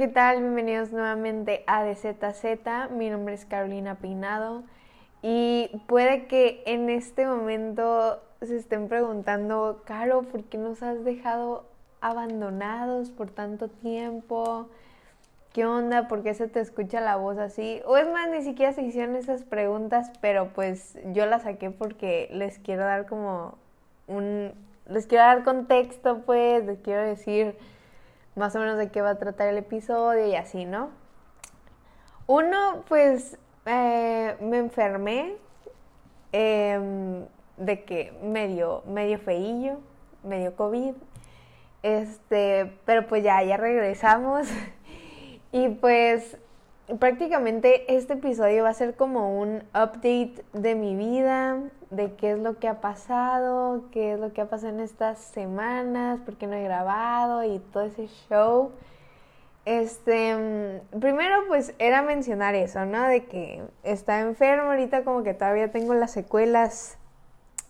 ¿qué tal? Bienvenidos nuevamente a DZZ. Mi nombre es Carolina Peinado y puede que en este momento se estén preguntando, Caro, ¿por qué nos has dejado abandonados por tanto tiempo? ¿Qué onda? ¿Por qué se te escucha la voz así? O es más, ni siquiera se hicieron esas preguntas, pero pues yo las saqué porque les quiero dar como un... Les quiero dar contexto, pues, les quiero decir más o menos de qué va a tratar el episodio y así, ¿no? Uno, pues eh, me enfermé em, de que medio, medio feillo, medio COVID. Este, pero pues ya, ya regresamos. y pues prácticamente este episodio va a ser como un update de mi vida, de qué es lo que ha pasado, qué es lo que ha pasado en estas semanas, por qué no he grabado y todo ese show. Este, primero pues era mencionar eso, ¿no? De que está enfermo ahorita como que todavía tengo las secuelas,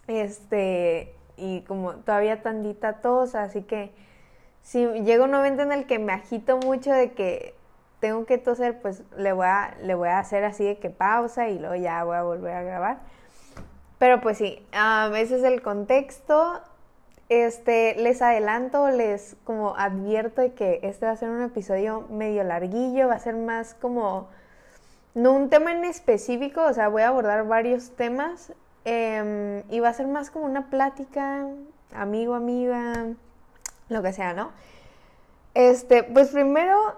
este, y como todavía tantita tos, así que si llega un momento en el que me agito mucho de que tengo que toser, pues le voy a, le voy a hacer así de que pausa y luego ya voy a volver a grabar. Pero pues sí, ese es el contexto. Este, les adelanto, les como advierto de que este va a ser un episodio medio larguillo, va a ser más como, no un tema en específico, o sea, voy a abordar varios temas em, y va a ser más como una plática, amigo, amiga, lo que sea, ¿no? Este, pues primero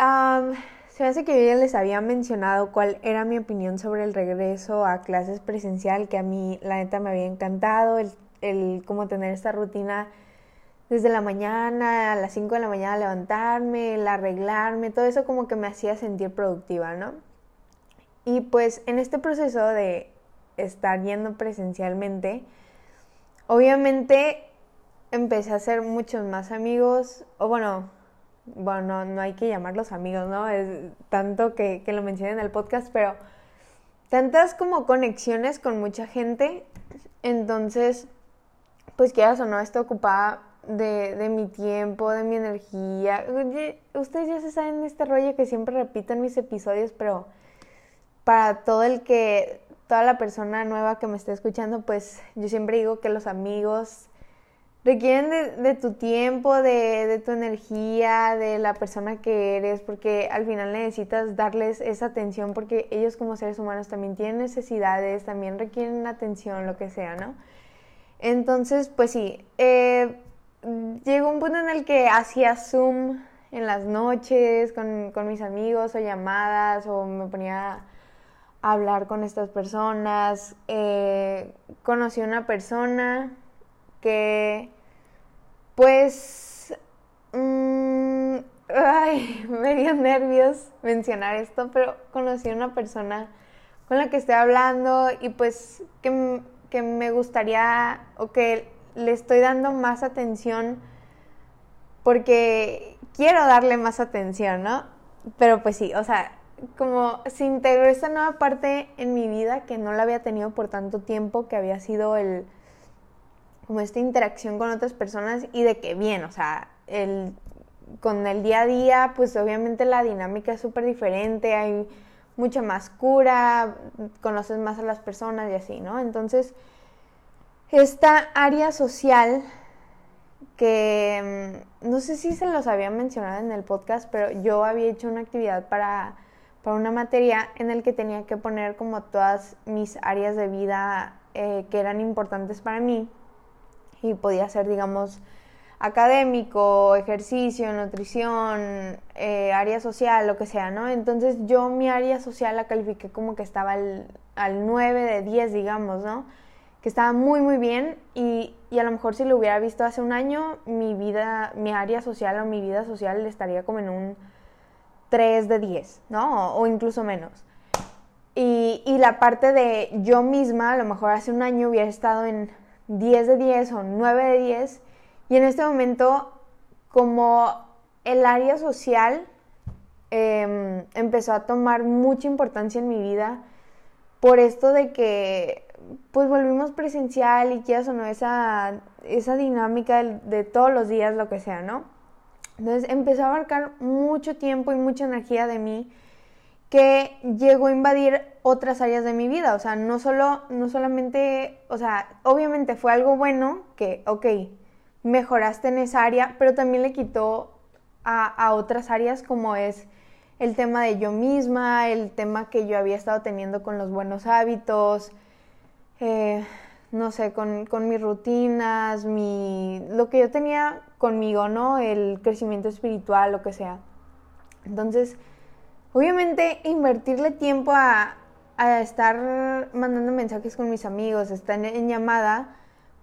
se me hace que yo ya les había mencionado cuál era mi opinión sobre el regreso a clases presencial, que a mí la neta me había encantado, el, el como tener esta rutina desde la mañana, a las 5 de la mañana levantarme, el arreglarme, todo eso como que me hacía sentir productiva, ¿no? Y pues en este proceso de estar yendo presencialmente, obviamente empecé a hacer muchos más amigos, o bueno, bueno, no, hay que llamarlos amigos, ¿no? Es tanto que, lo mencioné en el podcast, pero tantas como conexiones con mucha gente, entonces, pues quieras o no, esto ocupaba de, de, mi tiempo, de mi energía. Ustedes ya se saben este rollo que siempre repito en mis episodios, pero para todo el que, toda la persona nueva que me esté escuchando, pues yo siempre digo que los amigos requieren de, tu tiempo, de, tu energía, de la persona que eres, porque al final necesitas darles esa atención, porque ellos como seres humanos también tienen necesidades, también requieren atención, lo que sea, ¿no? Entonces, pues sí, eh, llegó un punto en el que hacía Zoom en las noches con, mis amigos o llamadas o me ponía a hablar con estas personas. Eh, conocí a una persona que pues mmm, ay, me dio nervios mencionar esto, pero conocí a una persona con la que estoy hablando y pues que, que me gustaría o que le estoy dando más atención porque quiero darle más atención, ¿no? Pero pues sí, o sea, como se integró esta nueva parte en mi vida que no la había tenido por tanto tiempo, que había sido el como esta interacción con otras personas y de que bien, o sea, el, con el día a día, pues obviamente la dinámica es súper diferente, hay mucha más cura, conoces más a las personas y así, ¿no? Entonces, esta área social que mm, no sé si se los había mencionado en el podcast, pero yo había hecho una actividad para, para una materia en el que tenía que poner como todas mis áreas de vida eh, que eran importantes para mí y podía ser, digamos, académico, ejercicio, nutrición, eh, área social, lo que sea, ¿no? Entonces yo mi área social la califiqué como que estaba al, al 9 de 10, digamos, ¿no? Que estaba muy, muy bien y, y, a lo mejor si lo hubiera visto hace un año, mi vida, mi área social o mi vida social estaría como en un 3 de 10, ¿no? O, incluso menos. Y, y la parte de yo misma, a lo mejor hace un año hubiera estado en 10 de 10 o 9 de 10. Y en este momento, como el área social em, empezó a tomar mucha importancia en mi vida, por esto de que pues volvimos presencial y quieras o no esa, esa dinámica de, de, todos los días, lo que sea, ¿no? Entonces empezó a abarcar mucho tiempo y mucha energía de mí que llegó a invadir otras áreas de mi vida. O sea, no solo, no solamente, o sea, obviamente fue algo bueno que, ok, mejoraste en esa área, pero también le quitó a, otras áreas como es el tema de yo misma, el tema que yo había estado teniendo con los buenos hábitos, eh, no sé, con, con, mis rutinas, mi, lo que yo tenía conmigo, ¿no? El crecimiento espiritual, lo que sea. Entonces, obviamente, invertirle tiempo a, a estar mandando mensajes con mis amigos, estar en llamada,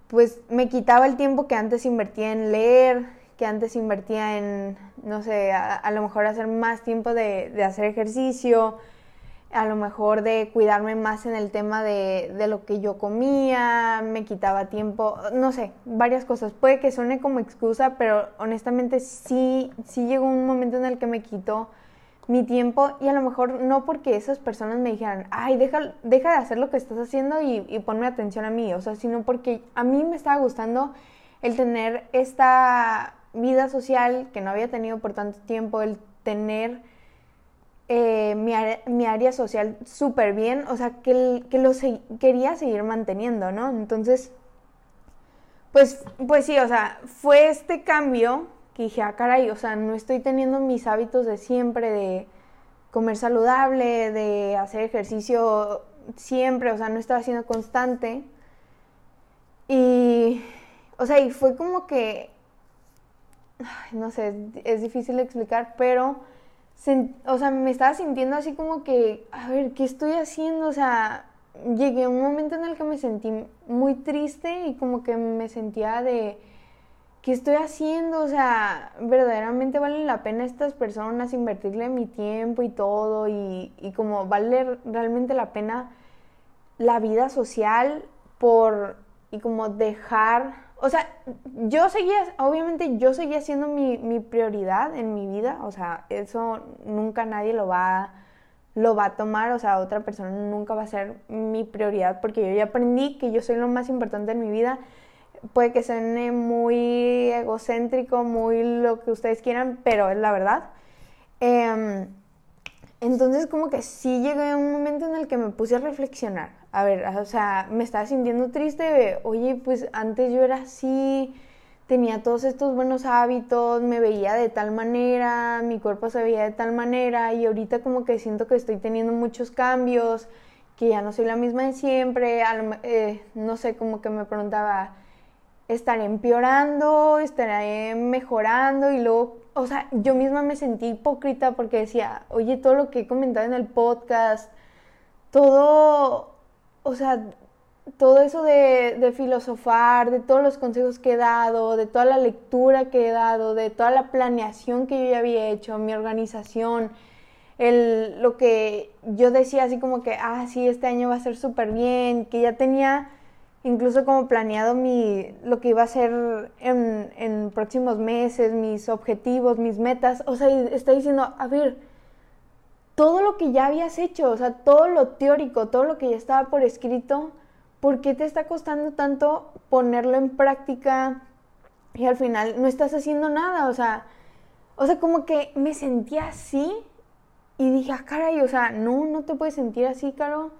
pues me quitaba el tiempo que antes invertía en leer, que antes invertía en, no sé, a, lo mejor hacer más tiempo de, de, hacer ejercicio, a lo mejor de cuidarme más en el tema de, de, lo que yo comía, me quitaba tiempo, no sé, varias cosas. Puede que suene como excusa, pero honestamente sí, sí llegó un momento en el que me quitó mi tiempo y a lo mejor no porque esas personas me dijeran, ay, deja, deja de hacer lo que estás haciendo y, y ponme atención a mí, o sea, sino porque a mí me estaba gustando el tener esta vida social que no había tenido por tanto tiempo, el tener eh, mi, mi, área social súper bien, o sea, que, que lo quería seguir manteniendo, ¿no? Entonces, pues, pues sí, o sea, fue este cambio que dije, ah, caray, o sea, no estoy teniendo mis hábitos de siempre, de comer saludable, de hacer ejercicio siempre, o sea, no estaba siendo constante. Y, o sea, y fue como que, no sé, es difícil de explicar, pero, o sea, me estaba sintiendo así como que, a ver, ¿qué estoy haciendo? O sea, llegué a un momento en el que me sentí muy triste y como que me sentía de ¿qué estoy haciendo? O sea, verdaderamente valen la pena estas personas invertirle mi tiempo y todo y, y como vale realmente la pena la vida social por y como dejar, o sea, yo seguía, obviamente yo seguía siendo mi, mi prioridad en mi vida, o sea, eso nunca nadie lo va, lo va a tomar, o sea, otra persona nunca va a ser mi prioridad porque yo ya aprendí que yo soy lo más importante en mi vida puede que suene muy egocéntrico, muy lo que ustedes quieran, pero es la verdad. Em, entonces como que sí llegué a un momento en el que me puse a reflexionar. A ver, o sea, me estaba sintiendo triste. Oye, pues antes yo era así, tenía todos estos buenos hábitos, me veía de tal manera, mi cuerpo se veía de tal manera y ahorita como que siento que estoy teniendo muchos cambios, que ya no soy la misma de siempre. Eh, no sé, como que me preguntaba estaré empeorando, estaré mejorando y luego, o sea, yo misma me sentí hipócrita porque decía, oye, todo lo que he comentado en el podcast, todo, o sea, todo eso de, de, filosofar, de todos los consejos que he dado, de toda la lectura que he dado, de toda la planeación que yo ya había hecho, mi organización, el, lo que yo decía así como que, ah, sí, este año va a ser súper bien, que ya tenía incluso como planeado mi, lo que iba a hacer en, próximos meses, mis objetivos, mis metas. O sea, está diciendo, a ver, todo lo que ya habías hecho, o sea, todo lo teórico, todo lo que ya estaba por escrito, ¿por qué te está costando tanto ponerlo en práctica y al final no estás haciendo nada? O sea, o sea, como que me sentía así y dije, ah, caray, o sea, no, no te puedes sentir así, Caro.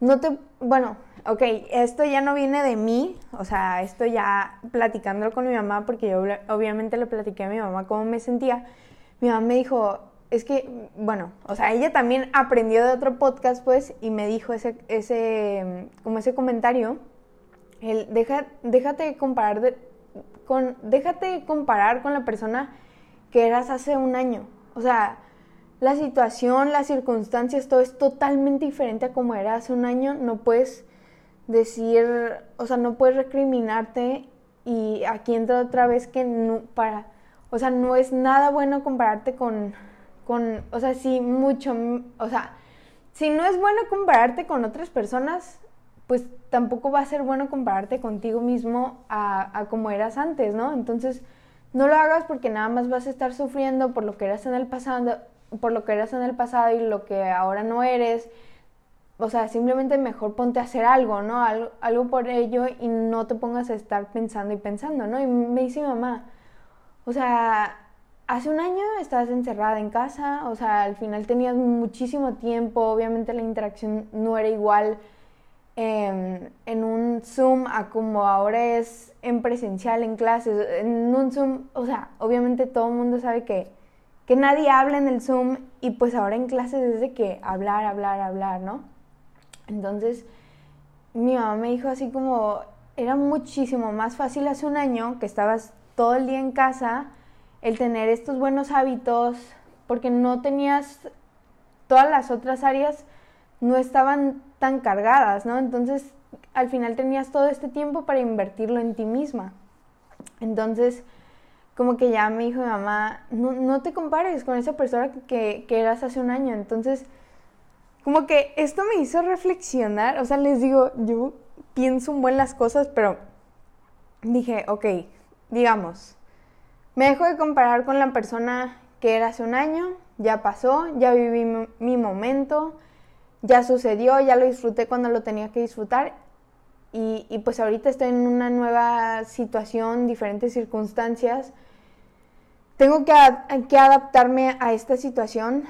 No te, bueno, ok, esto ya no viene de mí, o sea, esto ya platicándolo con mi mamá, porque yo obviamente le platiqué a mi mamá cómo me sentía. Mi mamá me dijo, es que, bueno, o sea, ella también aprendió de otro podcast, pues, y me dijo ese, ese, como ese comentario, el, deja, déjate comparar con, déjate comparar con la persona que eras hace un año. O sea, la situación, las circunstancias, todo es totalmente diferente a como era hace un año. No puedes decir, o sea, no puedes recriminarte y aquí entra otra vez que no, para, o sea, no es nada bueno compararte con, con, o sea, sí, mucho, o sea, si no es bueno compararte con otras personas, pues tampoco va a ser bueno compararte contigo mismo a, a como eras antes, ¿no? Entonces, no lo hagas porque nada más vas a estar sufriendo por lo que eras en el pasado, por lo que eras en el pasado y lo que ahora no eres o sea, simplemente mejor ponte a hacer algo, ¿no? Algo, algo, por ello y no te pongas a estar pensando y pensando, ¿no? Y me dice mamá, o sea, hace un año estabas encerrada en casa, o sea, al final tenías muchísimo tiempo, obviamente la interacción no era igual em, en un Zoom a como ahora es en presencial, en clases. En un Zoom, o sea, obviamente todo el mundo sabe que, que nadie habla en el Zoom y pues ahora en clases es de que hablar, hablar, hablar, ¿no? Entonces, mi mamá me dijo así como, era muchísimo más fácil hace un año que estabas todo el día en casa, el tener estos buenos hábitos, porque no tenías todas las otras áreas no estaban tan cargadas, ¿no? Entonces, al final tenías todo este tiempo para invertirlo en ti misma. Entonces, como que ya me dijo mi mamá, no, te compares con esa persona que, que, eras hace un año. Entonces, como que esto me hizo reflexionar, o sea, les digo, yo pienso un buen las cosas, pero dije, ok, digamos, me dejo de comparar con la persona que era hace un año, ya pasó, ya viví mi, momento, ya sucedió, ya lo disfruté cuando lo tenía que disfrutar y, pues ahorita estoy en una nueva situación, diferentes circunstancias. Tengo que, adaptarme a esta situación,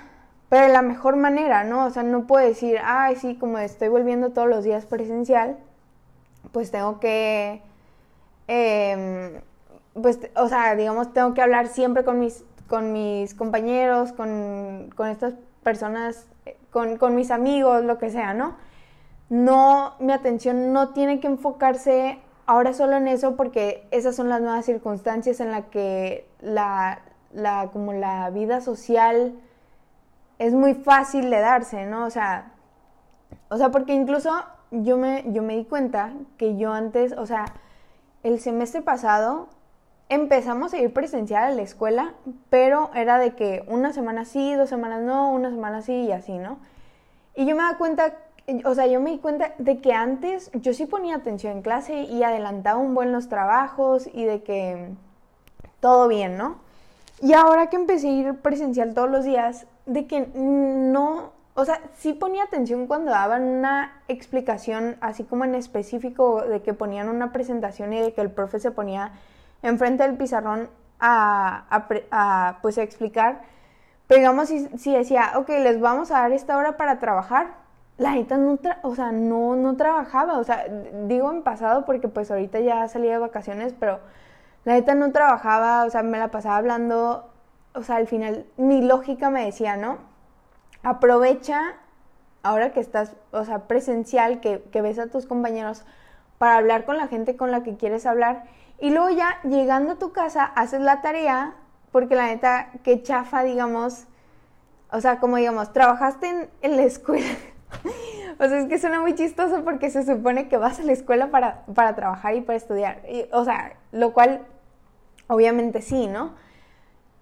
pero de la mejor manera, ¿no? O sea, no puedo decir, ay, sí, como estoy volviendo todos los días presencial, pues tengo que... Eh, pues, o sea, digamos, tengo que hablar siempre con mis, con mis compañeros, con, estas personas, con, con, mis amigos, lo que sea, ¿no? No, mi atención no tiene que enfocarse ahora solo en eso porque esas son las nuevas circunstancias en las que la, la, como la vida social es muy fácil de darse, ¿no? O sea, o sea, porque incluso yo me, yo me di cuenta que yo antes, o sea, el semestre pasado empezamos a ir presencial a la escuela, pero era de que una semana sí, dos semanas no, una semana sí y así, ¿no? Y yo me da cuenta, o sea, yo me di cuenta de que antes yo sí ponía atención en clase y adelantaba un buen los trabajos y de que todo bien, ¿no? Y ahora que empecé a ir presencial todos los días, de que no, o sea, sí ponía atención cuando daban una explicación así como en específico de que ponían una presentación y de que el profe se ponía enfrente del pizarrón a, pues a explicar. Pero digamos, si, decía, ok, les vamos a dar esta hora para trabajar, la neta no, o sea, no, no trabajaba, o sea, digo en pasado porque pues ahorita ya salía de vacaciones, pero la neta no trabajaba, o sea, me la pasaba hablando, o sea, al final mi lógica me decía, ¿no? Aprovecha ahora que estás, o sea, presencial, que, que ves a tus compañeros para hablar con la gente con la que quieres hablar y luego ya llegando a tu casa haces la tarea, porque la neta, qué chafa, digamos, o sea, como digamos, trabajaste en, la escuela. o sea, es que suena muy chistoso porque se supone que vas a la escuela para, para trabajar y para estudiar. o sea, lo cual obviamente sí, ¿no?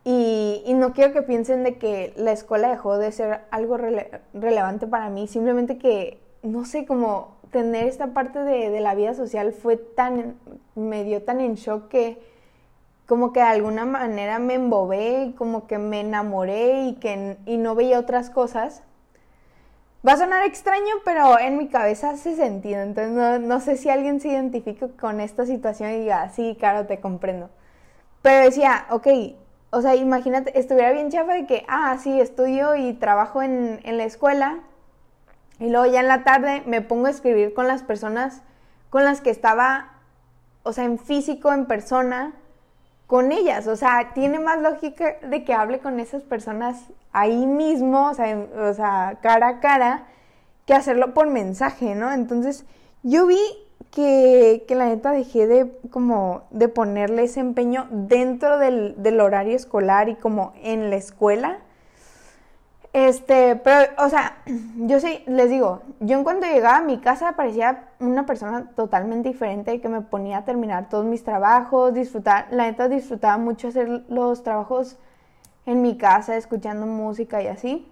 Y, no quiero que piensen de que la escuela dejó de ser algo relevante para mí, simplemente que, no sé, como tener esta parte de, la vida social fue tan, me dio tan en shock que como que de alguna manera me embobé como que me enamoré y que y no veía otras cosas. Va a sonar extraño, pero en mi cabeza hace sentido. Entonces no, no sé si alguien se identifica con esta situación y diga, sí, claro, te comprendo. Pero decía, ok, o sea, imagínate, estuviera bien chafa de que, ah, sí, estudio y trabajo en, en la escuela, y luego ya en la tarde me pongo a escribir con las personas con las que estaba, o sea, en físico, en persona, con ellas. O sea, tiene más lógica de que hable con esas personas ahí mismo, o sea, o sea cara a cara, que hacerlo por mensaje, ¿no? Entonces, yo vi que, la neta dejé de como de ponerle ese empeño dentro del, del horario escolar y como en la escuela este, pero, o sea, yo sí, les digo, yo en cuanto llegaba a mi casa parecía una persona totalmente diferente que me ponía a terminar todos mis trabajos, disfrutar, la neta disfrutaba mucho hacer los trabajos en mi casa, escuchando música y así.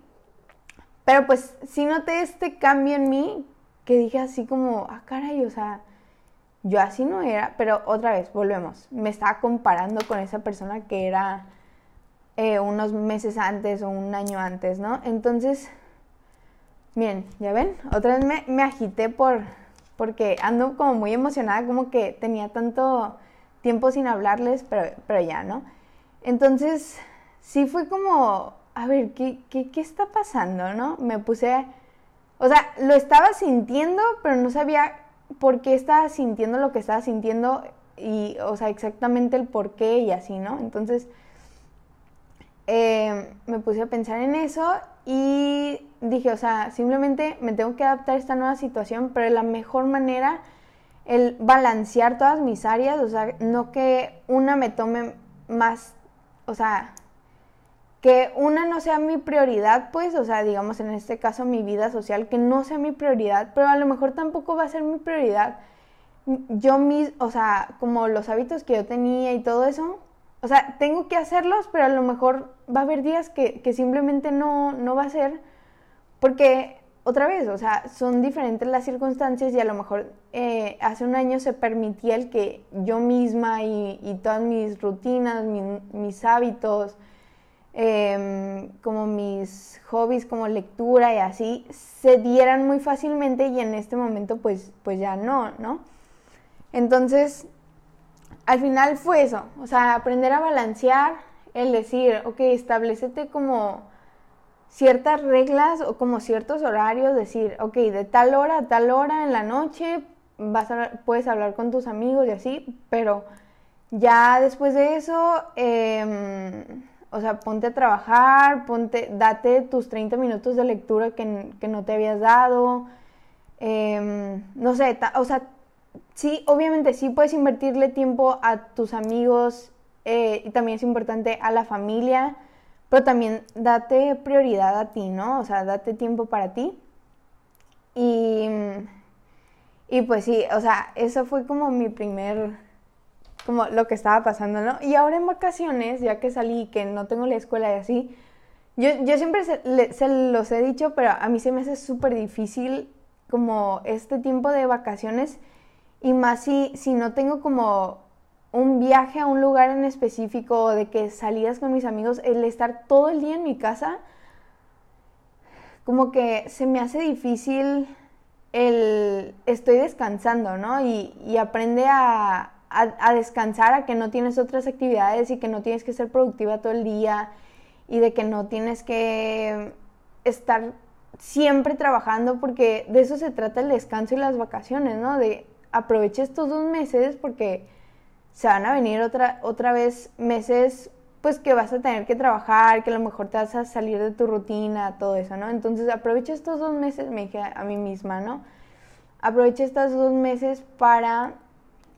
Pero pues sí noté este cambio en mí que dije así como, ah, caray, o sea, yo así no era, pero otra vez, volvemos, me estaba comparando con esa persona que era eh, unos meses antes o un año antes, ¿no? Entonces, bien, ya ven, otra vez me, me agité por, porque ando como muy emocionada, como que tenía tanto tiempo sin hablarles, pero, pero ya, ¿no? Entonces, sí fue como, a ver, ¿qué, qué, qué está pasando, no? Me puse, o sea, lo estaba sintiendo, pero no sabía por qué estaba sintiendo lo que estaba sintiendo y, o sea, exactamente el por qué y así, ¿no? Entonces, eh, me puse a pensar en eso y dije, o sea, simplemente me tengo que adaptar a esta nueva situación, pero de la mejor manera, el balancear todas mis áreas, o sea, no que una me tome más, o sea, que una no sea mi prioridad, pues, o sea, digamos en este caso mi vida social, que no sea mi prioridad, pero a lo mejor tampoco va a ser mi prioridad. Yo mis, o sea, como los hábitos que yo tenía y todo eso, o sea, tengo que hacerlos, pero a lo mejor va a haber días que, simplemente no, no va a ser, porque otra vez, o sea, son diferentes las circunstancias y a lo mejor eh, hace un año se permitía el que yo misma y, todas mis rutinas, mis hábitos, em, como mis hobbies como lectura y así, se dieran muy fácilmente y en este momento pues, pues ya no, ¿no? Entonces, al final fue eso, o sea, aprender a balancear, el decir, ok, establecete como ciertas reglas o como ciertos horarios, decir, ok, de tal hora a tal hora en la noche vas puedes hablar con tus amigos y así, pero ya después de eso, em, o sea, ponte a trabajar, ponte, date tus 30 minutos de lectura que, no te habías dado, em, no sé, o sea, sí, obviamente sí puedes invertirle tiempo a tus amigos eh, y también es importante a la familia, pero también date prioridad a ti, ¿no? O sea, date tiempo para ti. Y, y pues sí, o sea, eso fue como mi primer, como lo que estaba pasando, ¿no? Y ahora en vacaciones, ya que salí, que no tengo la escuela y así, yo, yo siempre se, los he dicho, pero a mí se me hace súper difícil como este tiempo de vacaciones y más si, si no tengo como un viaje a un lugar en específico de que salidas con mis amigos, el estar todo el día en mi casa, como que se me hace difícil el estoy descansando, ¿no? Y, y aprende a, a, descansar, a que no tienes otras actividades y que no tienes que ser productiva todo el día y de que no tienes que estar siempre trabajando porque de eso se trata el descanso y las vacaciones, ¿no? De aproveche estos dos meses porque se van a venir otra, otra vez meses pues que vas a tener que trabajar, que a lo mejor te vas a salir de tu rutina, todo eso, ¿no? Entonces aprovecha estos dos meses, me dije a mí misma, ¿no? Aprovecha estos dos meses para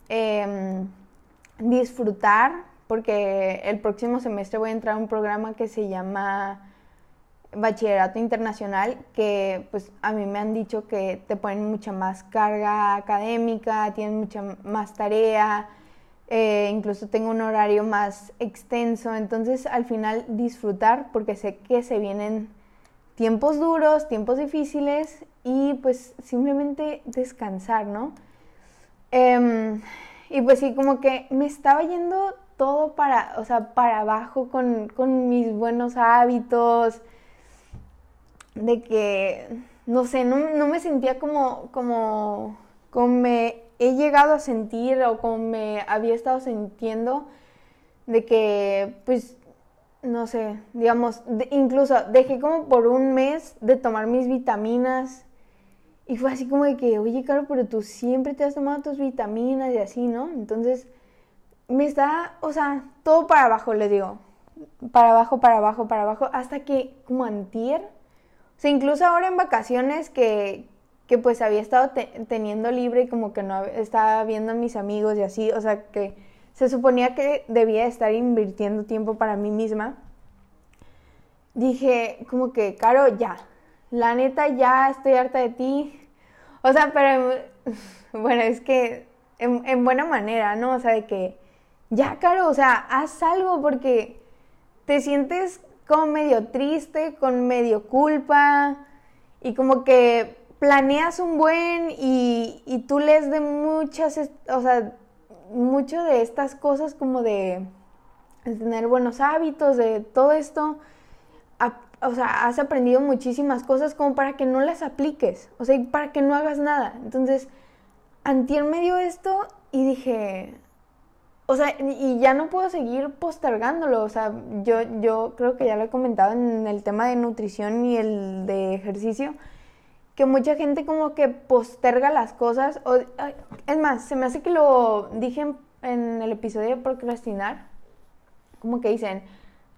em, disfrutar, porque el próximo semestre voy a entrar a un programa que se llama bachillerato internacional que pues a mí me han dicho que te ponen mucha más carga académica, tienen mucha más tarea, eh, incluso tengo un horario más extenso, entonces al final disfrutar porque sé que se vienen tiempos duros, tiempos difíciles y pues simplemente descansar, ¿no? Em, y pues sí, como que me estaba yendo todo para, o sea, para abajo con, con mis buenos hábitos, de que, no sé, no, me sentía como, como, como me he llegado a sentir o como me había estado sintiendo de que, pues, no sé, digamos, incluso dejé como por un mes de tomar mis vitaminas y fue así como de que, oye, Caro, pero tú siempre te has tomado tus vitaminas y así, ¿no? Entonces, me está, o sea, todo para abajo, les digo, para abajo, para abajo, para abajo, hasta que como antier o sea, incluso ahora en vacaciones que, que pues había estado teniendo libre y como que no estaba viendo a mis amigos y así, o sea, que se suponía que debía estar invirtiendo tiempo para mí misma. Dije, como que, Caro, ya, la neta ya estoy harta de ti. O sea, pero bueno, es que en, en buena manera, ¿no? O sea, de que, ya, Caro, o sea, haz algo porque te sientes como medio triste, con medio culpa y como que planeas un buen y, y tú lees de muchas, o sea, mucho de estas cosas como de, tener buenos hábitos, de todo esto, o sea, has aprendido muchísimas cosas como para que no las apliques, o sea, para que no hagas nada. Entonces, antier me dio esto y dije, o sea, y ya no puedo seguir postergándolo. O sea, yo, yo creo que ya lo he comentado en el tema de nutrición y el de ejercicio, que mucha gente como que posterga las cosas. O, es más, se me hace que lo dije en, el episodio de procrastinar, como que dicen,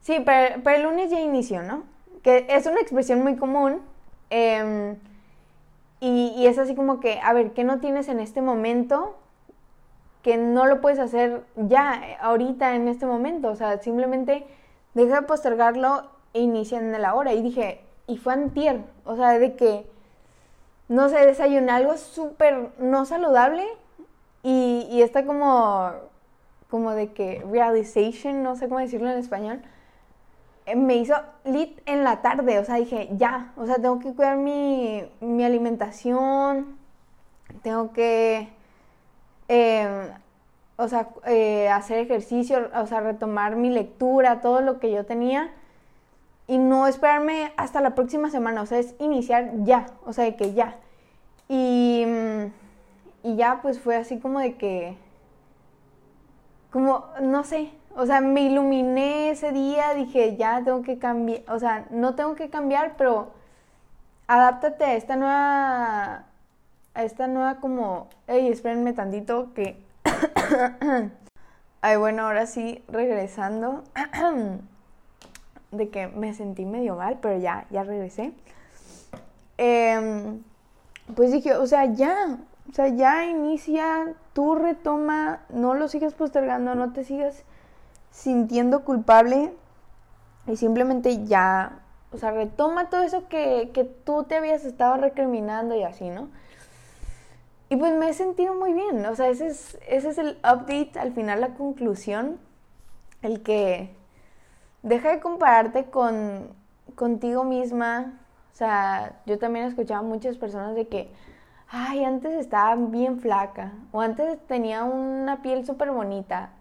sí, pero, el lunes ya inicio, ¿no? Que es una expresión muy común. Em, y, es así como que, a ver, ¿qué no tienes en este momento? que no lo puedes hacer ya, ahorita, en este momento. O sea, simplemente deja de postergarlo e inicia en la hora. Y dije, y fue antier. O sea, de que, no sé, desayuné algo súper no saludable y, y está como, como de que realization, no sé cómo decirlo en español, me hizo lit en la tarde. O sea, dije, ya, o sea, tengo que cuidar mi, mi alimentación, tengo que Em, o sea, eh, hacer ejercicio, o sea, retomar mi lectura, todo lo que yo tenía y no esperarme hasta la próxima semana, o sea, es iniciar ya, o sea, de que ya. Y, y ya pues fue así como de que, como, no sé, o sea, me iluminé ese día, dije, ya tengo que cambiar, o sea, no tengo que cambiar, pero adáptate a esta nueva a esta nueva como, hey, espérenme tantito que... Ay, bueno, ahora sí, regresando, de que me sentí medio mal, pero ya, ya regresé. Em, pues dije, o sea, ya, o sea, ya inicia, tú retoma, no lo sigas postergando, no te sigas sintiendo culpable y simplemente ya, o sea, retoma todo eso que, que tú te habías estado recriminando y así, ¿no? Y pues me he sentido muy bien, o sea, ese es, ese es el update, al final la conclusión, el que deja de compararte con, contigo misma, o sea, yo también he escuchado a muchas personas de que, ay, antes estaba bien flaca, o antes tenía una piel súper bonita.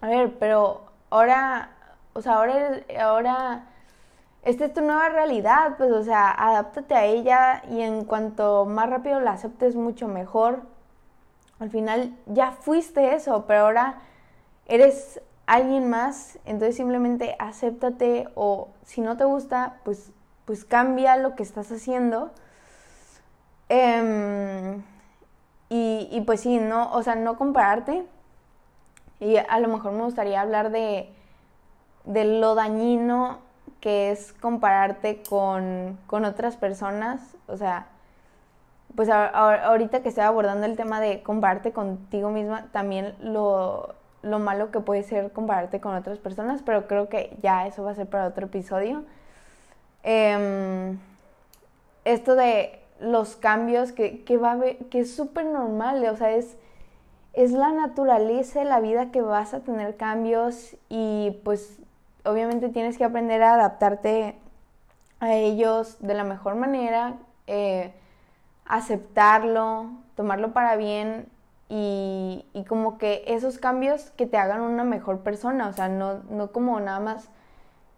A ver, pero ahora, o sea, ahora, ahora esta es tu nueva realidad, pues, o sea, adáptate a ella y en cuanto más rápido la aceptes, mucho mejor. Al final ya fuiste eso, pero ahora eres alguien más, entonces simplemente acéptate o si no te gusta, pues, pues cambia lo que estás haciendo. Em, y, y, pues sí, no, o sea, no compararte. Y a lo mejor me gustaría hablar de, de lo dañino que es compararte con, otras personas, o sea, pues ahorita que estoy abordando el tema de compararte contigo misma, también lo, malo que puede ser compararte con otras personas, pero creo que ya eso va a ser para otro episodio. Em, esto de los cambios que, que va a que es súper normal, o sea, es, es la naturaleza de la vida que vas a tener cambios y pues obviamente tienes que aprender a adaptarte a ellos de la mejor manera, eh, aceptarlo, tomarlo para bien y, como que esos cambios que te hagan una mejor persona, o sea, no, no como nada más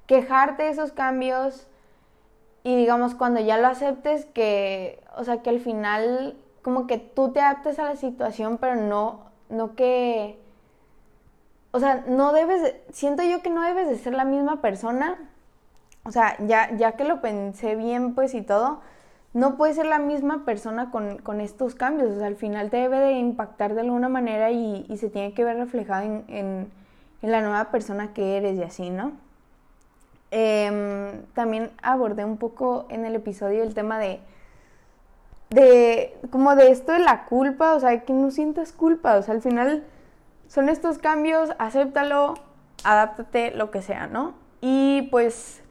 quejarte de esos cambios y digamos cuando ya lo aceptes que, o sea, que al final como que tú te adaptes a la situación, pero no, no que o sea, no debes, siento yo que no debes de ser la misma persona. O sea, ya, ya que lo pensé bien, pues y todo, no puedes ser la misma persona con, estos cambios. O sea, al final te debe de impactar de alguna manera y, se tiene que ver reflejado en, la nueva persona que eres y así, ¿no? Em, también abordé un poco en el episodio el tema de, de, como de esto de la culpa, o sea, que no sientas culpa, o sea, al final son estos cambios, acéptalo, adáptate, lo que sea, ¿no? Y pues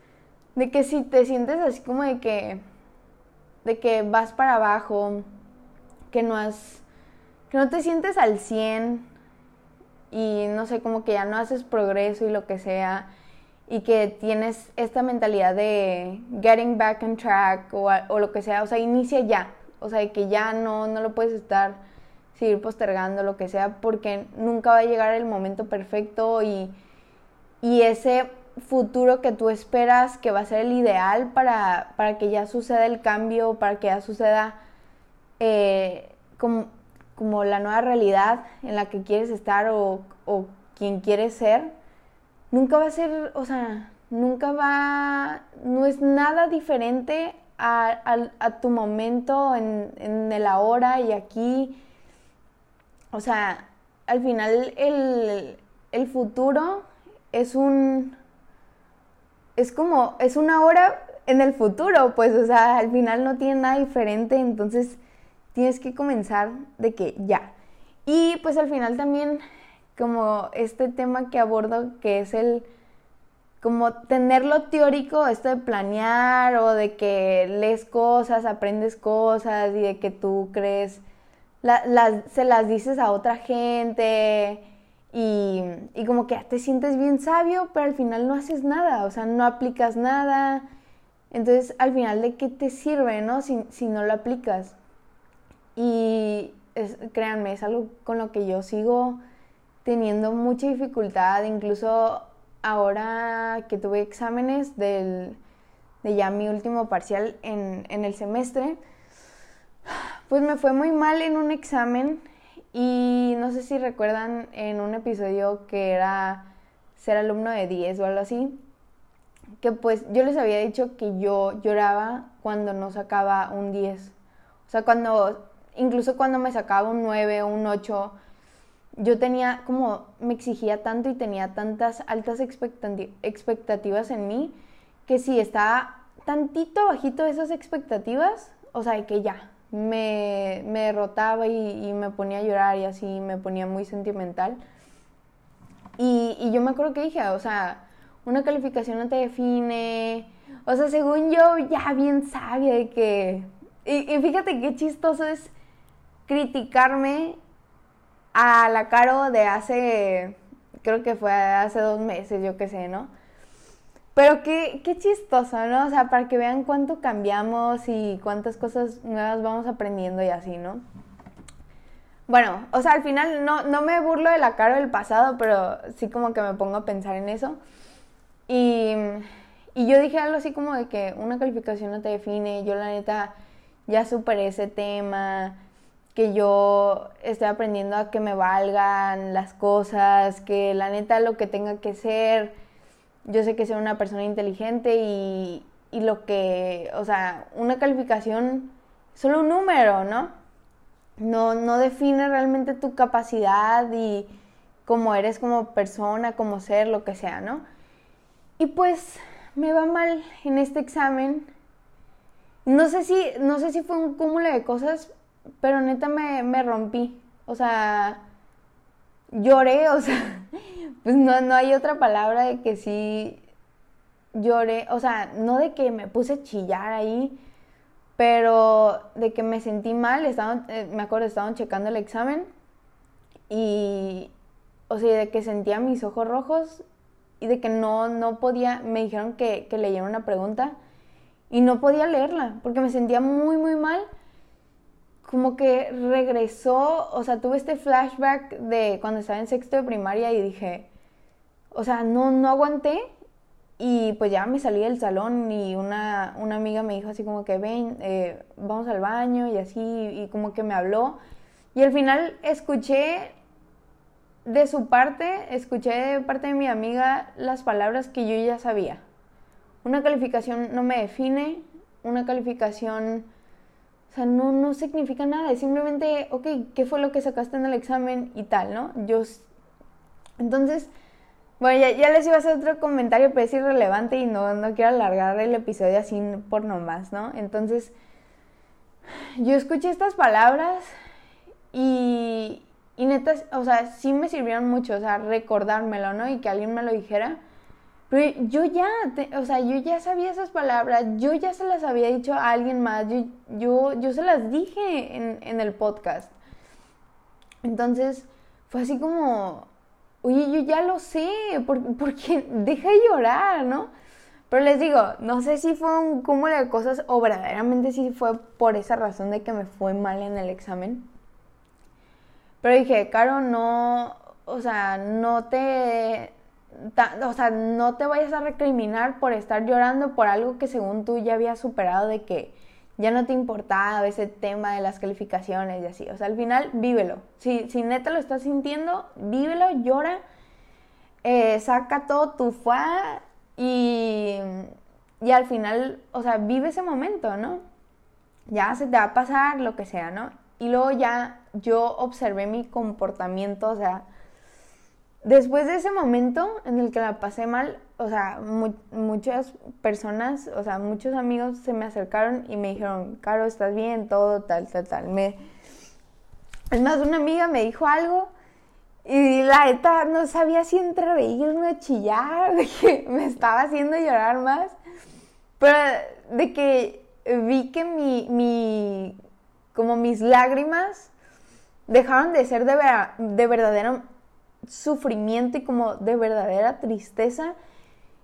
de que si te sientes así como de que de que vas para abajo, que no has que no te sientes al 100 y no sé, como que ya no haces progreso y lo que sea y que tienes esta mentalidad de getting back on track o, o lo que sea, o sea, inicia ya, o sea, que ya no, no lo puedes estar seguir postergando lo que sea, porque nunca va a llegar el momento perfecto y, ese futuro que tú esperas que va a ser el ideal para, para que ya suceda el cambio, para que ya suceda eh, como, como la nueva realidad en la que quieres estar o, o quien quieres ser, nunca va a ser, o sea, nunca va, no es nada diferente a, tu momento en, en, el ahora y aquí. O sea, al final el, el futuro es un, es como, es una hora en el futuro, pues, o sea, al final no tiene nada diferente, entonces tienes que comenzar de que ya. Y pues al final también como este tema que abordo, que es el como tenerlo teórico, esto de planear o de que lees cosas, aprendes cosas y de que tú crees, se las dices a otra gente y, y, como que te sientes bien sabio, pero al final no haces nada, o sea, no aplicas nada. Entonces, al final, ¿de qué te sirve, no? Si, si no lo aplicas. Y créanme, es algo con lo que yo sigo teniendo mucha dificultad, incluso ahora que tuve exámenes del, de ya mi último parcial en, en el semestre, pues me fue muy mal en un examen y no sé si recuerdan en un episodio que era ser alumno de 10 o algo así, que pues yo les había dicho que yo lloraba cuando no sacaba un 10. O sea, cuando, incluso cuando me sacaba un 9 o un 8, yo tenía como, me exigía tanto y tenía tantas altas expectativas en mí, que si estaba tantito bajito esas expectativas, o sea, que ya, me, me derrotaba y, me ponía a llorar y así, me ponía muy sentimental. Y, y yo me acuerdo que dije, o sea, una calificación no te define, o sea, según yo, ya bien sabia de que... Y, y fíjate qué chistoso es criticarme a la Caro de hace, creo que fue hace dos meses, yo qué sé, ¿no? Pero qué, qué chistoso, ¿no? O sea, para que vean cuánto cambiamos y cuántas cosas nuevas vamos aprendiendo y así, ¿no? Bueno, o sea, al final no, no me burlo de la Caro del pasado, pero sí como que me pongo a pensar en eso. Y, y yo dije algo así como de que una calificación no te define, yo la neta ya superé ese tema, que yo estoy aprendiendo a que me valgan las cosas, que la neta lo que tenga que ser, yo sé que soy una persona inteligente y, y lo que, o sea, una calificación, solo un número, ¿no? No, no define realmente tu capacidad y cómo eres como persona, como ser, lo que sea, ¿no? Y pues me va mal en este examen. No sé si, no sé si fue un cúmulo de cosas, pero neta me, me rompí. O sea, lloré, o sea, pues no, no hay otra palabra de que sí lloré. O sea, no de que me puse a chillar ahí, pero de que me sentí mal. Estaban, eh, me acuerdo, estaban checando el examen y, o sea, de que sentía mis ojos rojos y de que no, no podía, me dijeron que, que leyera una pregunta y no podía leerla porque me sentía muy, muy mal como que regresó, o sea, tuve este flashback de cuando estaba en sexto de primaria y dije, o sea, no, no aguanté y pues ya me salí del salón y una, una amiga me dijo así como que ven, eh, vamos al baño y así, y como que me habló. Y al final escuché de su parte, escuché de parte de mi amiga las palabras que yo ya sabía. Una calificación no me define, una calificación o sea, no, no significa nada, es simplemente, ok, ¿qué fue lo que sacaste en el examen y tal, no? Yo... Entonces, bueno, ya, les iba a hacer otro comentario, pero es irrelevante y no, no quiero alargar el episodio así por nomás, ¿no? Entonces, yo escuché estas palabras y, y neta, o sea, sí me sirvieron mucho, o sea, recordármelo, ¿no? Y que alguien me lo dijera. Pero yo ya, o sea, yo ya sabía esas palabras, yo ya se las había dicho a alguien más, yo, yo, yo se las dije en, en el podcast. Entonces, fue así como, oye, yo ya lo sé, porque deja de llorar, ¿no? Pero les digo, no sé si fue un cúmulo de cosas o verdaderamente si fue por esa razón de que me fue mal en el examen. Pero dije, Caro, no, o sea, no te, o sea, no te vayas a recriminar por estar llorando por algo que según tú ya habías superado de que ya no te importaba ese tema de las calificaciones y así. O sea, al final, vívelo. Si, si neta lo estás sintiendo, vívelo, llora, eh, saca todo tu fa y, y al final, o sea, vive ese momento, ¿no? Ya se te va a pasar lo que sea, ¿no? Y luego ya yo observé mi comportamiento, o sea, después de ese momento en el que la pasé mal, o sea, muchas personas, o sea, muchos amigos se me acercaron y me dijeron, Caro, ¿estás bien? Todo, tal, tal, tal. Me... Es más, una amiga me dijo algo y la neta no sabía si entre reírme o chillar, de que me estaba haciendo llorar más, pero de que vi que mi, mi como mis lágrimas dejaron de ser de, de verdadero sufrimiento y como de verdadera tristeza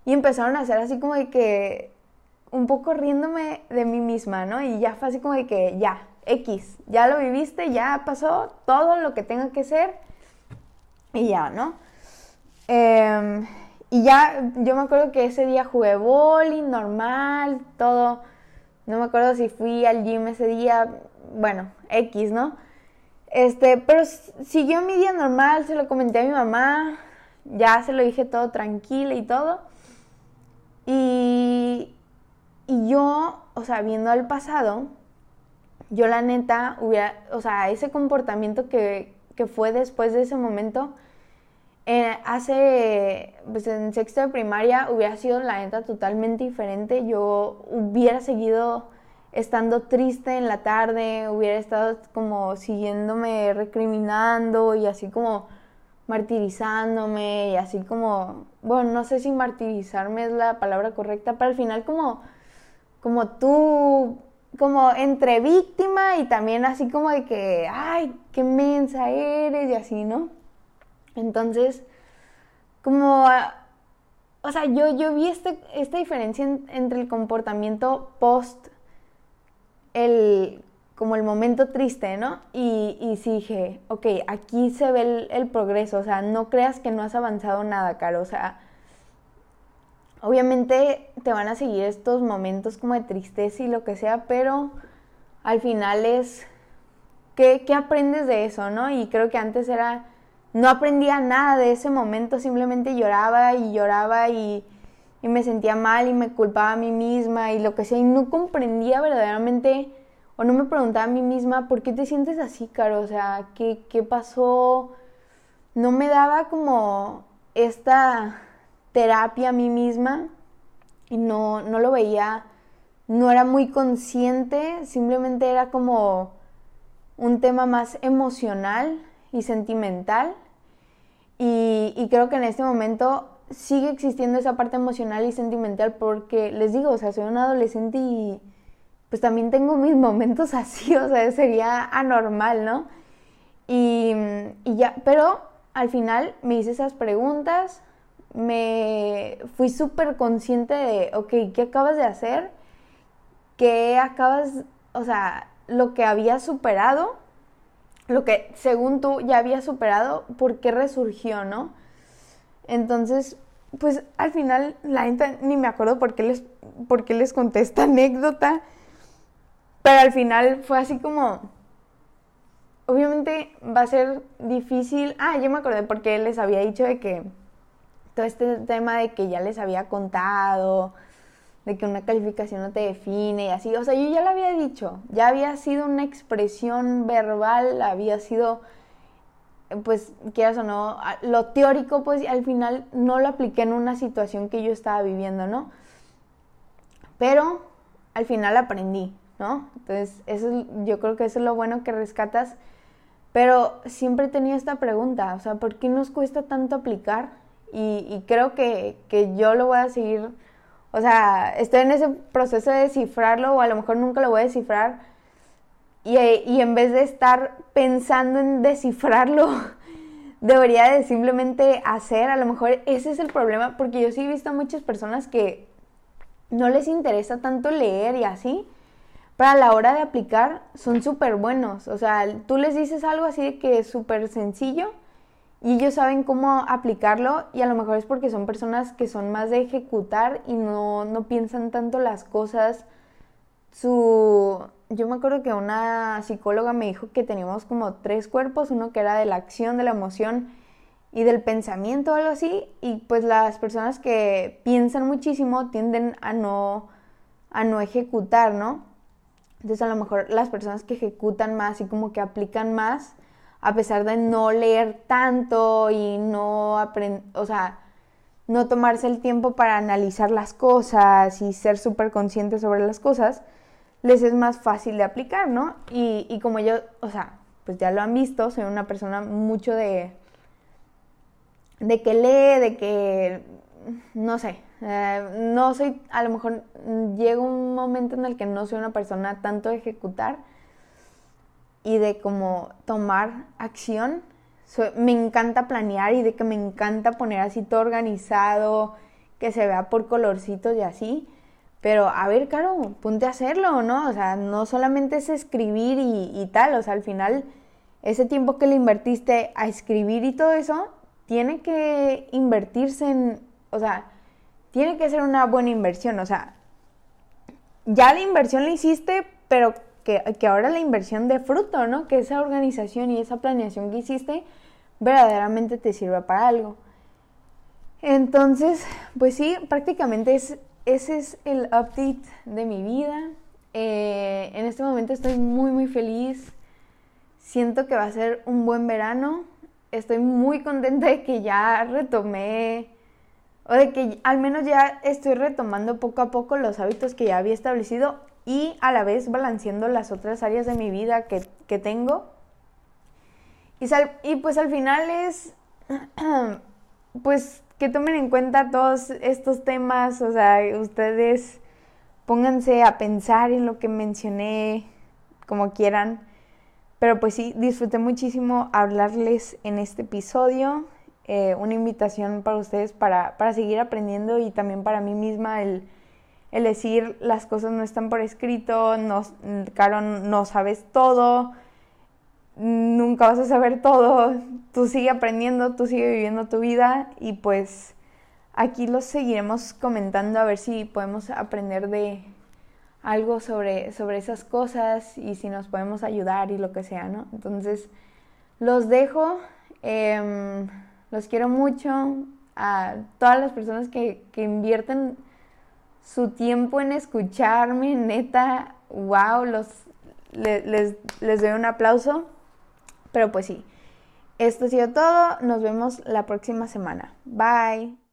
y empezaron a ser así como de que un poco riéndome de mí misma, ¿no? Y ya fue así como de que ya, X, ya lo viviste, ya pasó todo lo que tenga que ser y ya, ¿no? Em, y ya, yo me acuerdo que ese día jugué bowling normal, todo. No me acuerdo si fui al gym ese día, bueno, X, ¿no? Este, pero siguió mi día normal, se lo comenté a mi mamá, ya se lo dije todo tranquila y todo. Y, y yo, o sea, viendo al pasado, yo la neta hubiera, o sea, ese comportamiento que, que fue después de ese momento, eh, hace, pues en sexto de primaria hubiera sido la neta totalmente diferente. Yo hubiera seguido estando triste en la tarde, hubiera estado como siguiéndome recriminando y así como martirizándome y así como, bueno, no sé si martirizarme es la palabra correcta, pero al final como, como tú, como entre víctima y también así como de que, ay, qué mensa eres y así, ¿no? Entonces, como, o sea, yo, yo vi este, esta diferencia entre el comportamiento post el como el momento triste, ¿no? Y, y sí dije, ok, aquí se ve el, progreso, o sea, no creas que no has avanzado nada, Caro, o sea, obviamente te van a seguir estos momentos como de tristeza y lo que sea, pero al final es, ¿qué, qué aprendes de eso, no? Y creo que antes era, no aprendía nada de ese momento, simplemente lloraba y lloraba y, y me sentía mal y me culpaba a mí misma y lo que sea, y no comprendía verdaderamente o no me preguntaba a mí misma, ¿por qué te sientes así, Caro? O sea, ¿qué, qué pasó? No me daba como esta terapia a mí misma y no, no lo veía, no era muy consciente, simplemente era como un tema más emocional y sentimental. Y, y, creo que en este momento sigue existiendo esa parte emocional y sentimental porque les digo, o sea, soy una adolescente y pues también tengo mis momentos así, o sea, sería anormal, ¿no? Y, ya, pero al final me hice esas preguntas, me fui súper consciente de, ok, ¿qué acabas de hacer? ¿Qué acabas, o sea, lo que había superado, lo que según tú ya había superado, ¿por qué resurgió, no? Entonces, pues al final, la gente ni me acuerdo por qué les, por qué les conté esta anécdota. Pero al final fue así como, obviamente va a ser difícil. Ah, yo me acordé porque les había dicho de que todo este tema de que ya les había contado, de que una calificación no te define y así. O sea, yo ya lo había dicho, ya había sido una expresión verbal, había sido, pues, quieras o no, lo teórico, pues al final no lo apliqué en una situación que yo estaba viviendo, ¿no? Pero al final aprendí, ¿no? Entonces, eso, yo creo que eso es lo bueno que rescatas. Pero siempre tenido esta pregunta, o sea, ¿por qué nos cuesta tanto aplicar? Y, creo que, yo lo voy a seguir, o sea, estoy en ese proceso de descifrarlo o a lo mejor nunca lo voy a descifrar. Y, y en vez de estar pensando en descifrarlo, debería de simplemente hacer, a lo mejor ese es el problema, porque yo sí he visto a muchas personas que no les interesa tanto leer y así, pero a la hora de aplicar son súper buenos. O sea, tú les dices algo así de que es súper sencillo y ellos saben cómo aplicarlo y a lo mejor es porque son personas que son más de ejecutar y no, no piensan tanto las cosas su... Yo me acuerdo que una psicóloga me dijo que teníamos como tres cuerpos, uno que era de la acción, de la emoción y del pensamiento algo así, y pues las personas que piensan muchísimo tienden a no, a no ejecutar, ¿no? Entonces a lo mejor las personas que ejecutan más y como que aplican más, a pesar de no leer tanto y no aprender, o sea, no tomarse el tiempo para analizar las cosas y ser súper conscientes sobre las cosas, les es más fácil de aplicar, ¿no? Y, y como yo, o sea, pues ya lo han visto, soy una persona mucho de de que lee, de que, no sé, eh, no soy, a lo mejor llega un momento en el que no soy una persona tanto de ejecutar y de como tomar acción. me encanta planear y de que me encanta poner así todo organizado, que se vea por colorcitos y así. Pero a ver, Caro, ponte a hacerlo, ¿no? O sea, no solamente es escribir y, y tal, o sea, al final ese tiempo que le invertiste a escribir y todo eso, tiene que invertirse en, o sea, tiene que ser una buena inversión, o sea, ya la inversión la hiciste, pero que, ahora la inversión de fruto, ¿no? Que esa organización y esa planeación que hiciste verdaderamente te sirva para algo. Entonces, pues sí, prácticamente es, ese es el update de mi vida. Eh, en este momento estoy muy, muy feliz. Siento que va a ser un buen verano estoy muy contenta de que ya retomé, o de que al menos ya estoy retomando poco a poco los hábitos que ya había establecido y a la vez balanceando las otras áreas de mi vida que, tengo. Y, y pues al final es, pues que tomen en cuenta todos estos temas, o sea, ustedes pónganse a pensar en lo que mencioné, como quieran. Pero pues sí, disfruté muchísimo hablarles en este episodio. Eh, una invitación para ustedes para, seguir aprendiendo y también para mí misma el, decir las cosas no están por escrito, no, Caro, no sabes todo, nunca vas a saber todo, tú sigue aprendiendo, tú sigue viviendo tu vida y pues aquí los seguiremos comentando a ver si podemos aprender de, algo sobre, sobre esas cosas y si nos podemos ayudar y lo que sea, ¿no? Entonces, los dejo, em, los quiero mucho, a todas las personas que, que invierten su tiempo en escucharme, neta, wow, los, les, les doy un aplauso, pero pues sí, esto ha sido todo, nos vemos la próxima semana, bye.